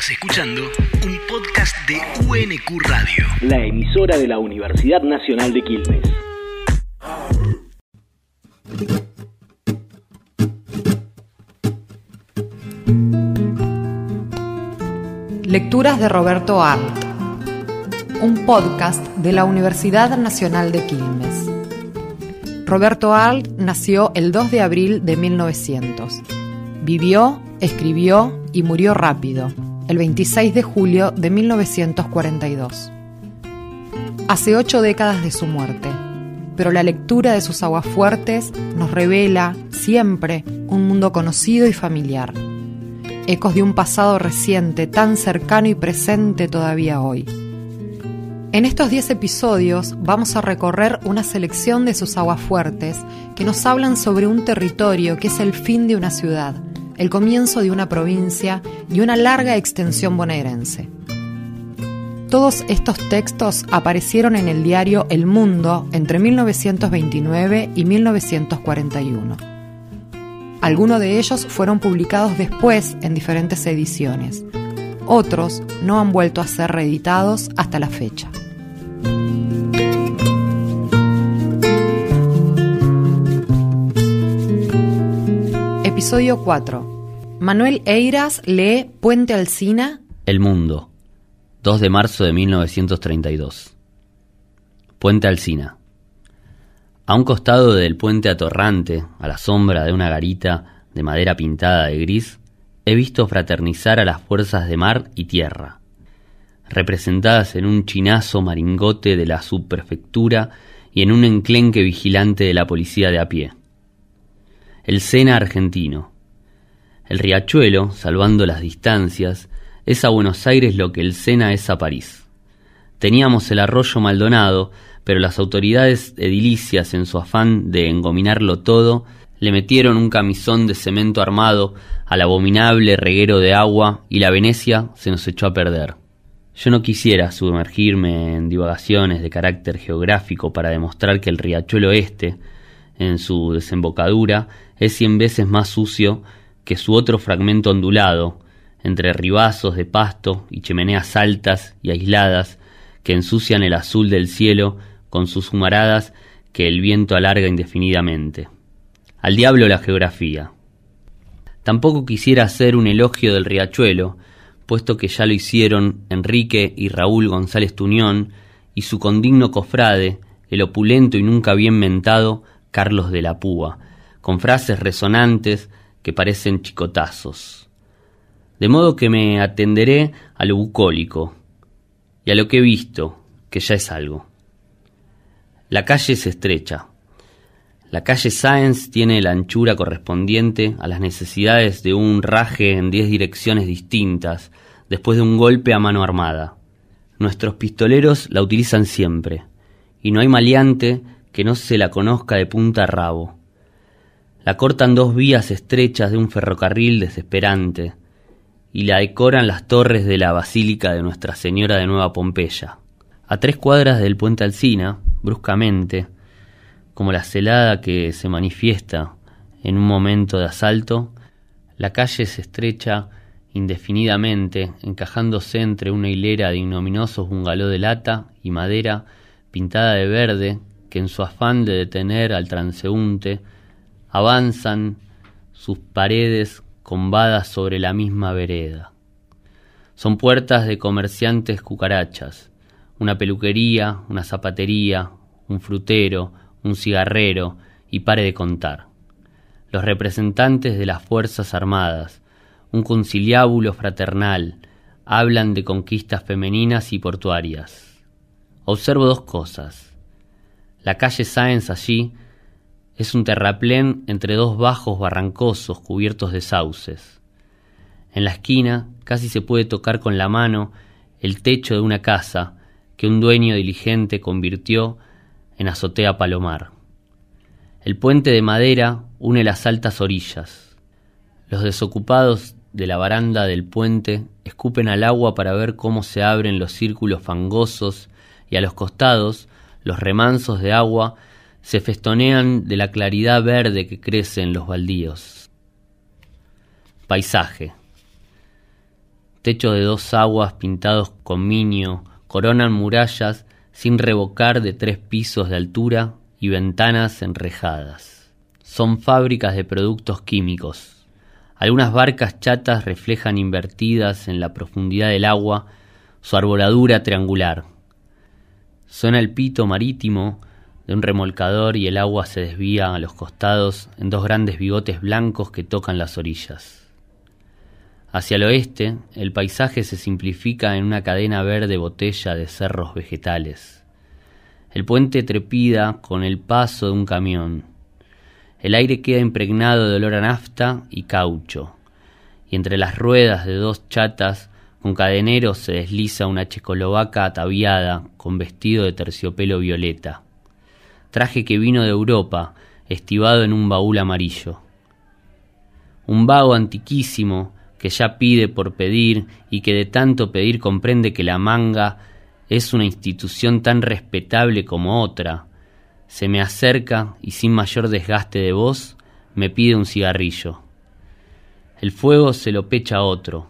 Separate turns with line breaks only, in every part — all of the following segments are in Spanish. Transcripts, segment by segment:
Estás escuchando un podcast de UNQ Radio.
La emisora de la Universidad Nacional de Quilmes.
Lecturas de Roberto Arlt. Un podcast de la Universidad Nacional de Quilmes. Roberto Arlt nació el 2 de abril de 1900. Vivió, escribió y murió rápido, el 26 de julio de 1942. Hace ocho décadas de su muerte, pero la lectura de sus aguafuertes nos revela siempre un mundo conocido y familiar, ecos de un pasado reciente tan cercano y presente todavía hoy. En estos 10 episodios vamos a recorrer una selección de sus aguafuertes que nos hablan sobre un territorio que es el fin de una ciudad, el comienzo de una provincia y una larga extensión bonaerense. Todos estos textos aparecieron en el diario El Mundo entre 1929 y 1941. Algunos de ellos fueron publicados después en diferentes ediciones. Otros no han vuelto a ser reeditados hasta la fecha. Episodio 4. Manuel Eiras lee Puente Alsina.
El Mundo. 2 de marzo de 1932. Puente Alsina. A un costado del puente atorrante, a la sombra de una garita de madera pintada de gris, he visto fraternizar a las fuerzas de mar y tierra, representadas en un chinazo maringote de la subprefectura y en un enclenque vigilante de la policía de a pie el Sena argentino. El riachuelo, salvando las distancias, es a Buenos Aires lo que el Sena es a París. Teníamos el arroyo Maldonado, pero las autoridades edilicias, en su afán de engominarlo todo, le metieron un camisón de cemento armado al abominable reguero de agua y la Venecia se nos echó a perder. Yo no quisiera sumergirme en divagaciones de carácter geográfico para demostrar que el riachuelo este, en su desembocadura, es cien veces más sucio que su otro fragmento ondulado, entre ribazos de pasto y chimeneas altas y aisladas que ensucian el azul del cielo con sus humaradas que el viento alarga indefinidamente. Al diablo la geografía. Tampoco quisiera hacer un elogio del riachuelo, puesto que ya lo hicieron Enrique y Raúl González Tuñón y su condigno cofrade, el opulento y nunca bien mentado Carlos de la Púa, con frases resonantes que parecen chicotazos. De modo que me atenderé a lo bucólico y a lo que he visto, que ya es algo. La calle es estrecha. La calle Sáenz tiene la anchura correspondiente a las necesidades de un raje en diez direcciones distintas, después de un golpe a mano armada. Nuestros pistoleros la utilizan siempre, y no hay maleante que no se la conozca de punta a rabo. La cortan dos vías estrechas de un ferrocarril desesperante y la decoran las torres de la Basílica de Nuestra Señora de Nueva Pompeya. A tres cuadras del puente Alsina, bruscamente, como la celada que se manifiesta en un momento de asalto, la calle se estrecha indefinidamente, encajándose entre una hilera de ignominiosos bungalow de lata y madera pintada de verde que en su afán de detener al transeúnte avanzan sus paredes combadas sobre la misma vereda. Son puertas de comerciantes cucarachas, una peluquería, una zapatería, un frutero, un cigarrero, y pare de contar. Los representantes de las Fuerzas Armadas, un conciliábulo fraternal, hablan de conquistas femeninas y portuarias. Observo dos cosas. La calle Sáenz allí es un terraplén entre dos bajos barrancosos cubiertos de sauces. En la esquina casi se puede tocar con la mano el techo de una casa que un dueño diligente convirtió en azotea palomar. El puente de madera une las altas orillas. Los desocupados de la baranda del puente escupen al agua para ver cómo se abren los círculos fangosos y a los costados los remansos de agua se festonean de la claridad verde que crece en los baldíos. Paisaje. Techos de dos aguas pintados con miño coronan murallas sin revocar de tres pisos de altura y ventanas enrejadas. Son fábricas de productos químicos. Algunas barcas chatas reflejan invertidas en la profundidad del agua su arboladura triangular. Suena el pito marítimo de un remolcador y el agua se desvía a los costados en dos grandes bigotes blancos que tocan las orillas. Hacia el oeste, el paisaje se simplifica en una cadena verde botella de cerros vegetales. El puente trepida con el paso de un camión. El aire queda impregnado de olor a nafta y caucho, y entre las ruedas de dos chatas con cadeneros se desliza una checoslovaca ataviada con vestido de terciopelo violeta traje que vino de Europa, estivado en un baúl amarillo. Un vago antiquísimo que ya pide por pedir y que de tanto pedir comprende que la manga es una institución tan respetable como otra, se me acerca y sin mayor desgaste de voz me pide un cigarrillo. El fuego se lo pecha otro,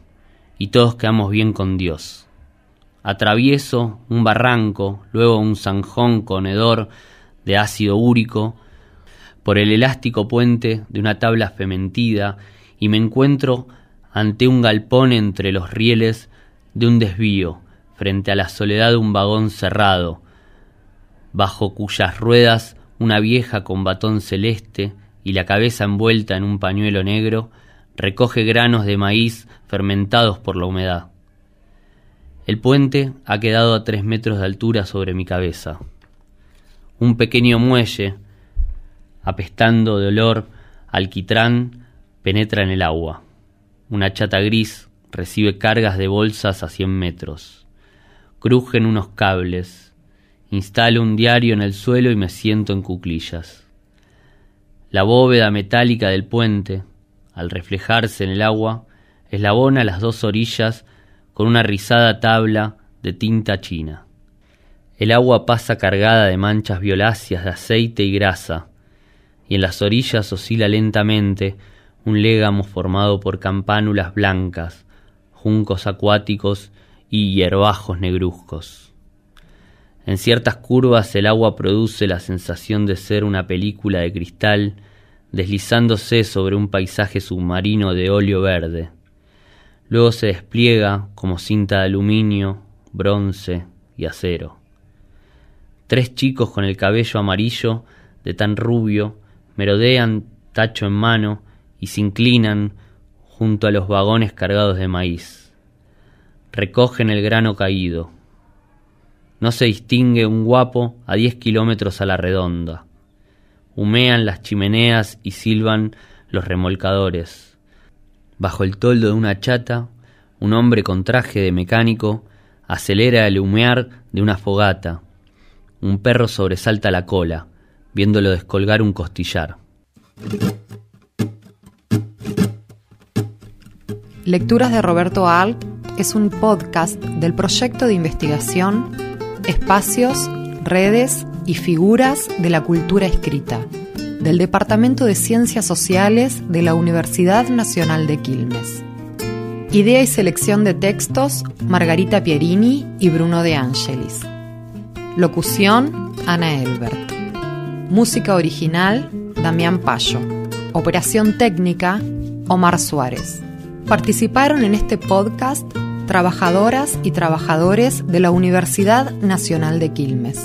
y todos quedamos bien con Dios. Atravieso un barranco, luego un zanjón con hedor de ácido úrico, por el elástico puente de una tabla fementida y me encuentro ante un galpón entre los rieles de un desvío, frente a la soledad de un vagón cerrado, bajo cuyas ruedas una vieja con batón celeste y la cabeza envuelta en un pañuelo negro recoge granos de maíz fermentados por la humedad. El puente ha quedado a tres metros de altura sobre mi cabeza. Un pequeño muelle, apestando de olor alquitrán, penetra en el agua. Una chata gris recibe cargas de bolsas a cien metros. Crujen unos cables. Instalo un diario en el suelo y me siento en cuclillas. La bóveda metálica del puente, al reflejarse en el agua, eslabona las dos orillas con una rizada tabla de tinta china. El agua pasa cargada de manchas violáceas de aceite y grasa, y en las orillas oscila lentamente un légamo formado por campánulas blancas, juncos acuáticos y hierbajos negruzcos. En ciertas curvas el agua produce la sensación de ser una película de cristal deslizándose sobre un paisaje submarino de óleo verde. Luego se despliega como cinta de aluminio, bronce y acero. Tres chicos con el cabello amarillo, de tan rubio, merodean tacho en mano y se inclinan junto a los vagones cargados de maíz. Recogen el grano caído. No se distingue un guapo a diez kilómetros a la redonda. Humean las chimeneas y silban los remolcadores. Bajo el toldo de una chata, un hombre con traje de mecánico acelera el humear de una fogata un perro sobresalta la cola, viéndolo descolgar un costillar.
Lecturas de Roberto Alt es un podcast del proyecto de investigación Espacios, Redes y Figuras de la Cultura Escrita del Departamento de Ciencias Sociales de la Universidad Nacional de Quilmes. Idea y selección de textos Margarita Pierini y Bruno de Angelis. Locución, Ana Elbert. Música original, Damián Payo. Operación técnica, Omar Suárez. Participaron en este podcast trabajadoras y trabajadores de la Universidad Nacional de Quilmes.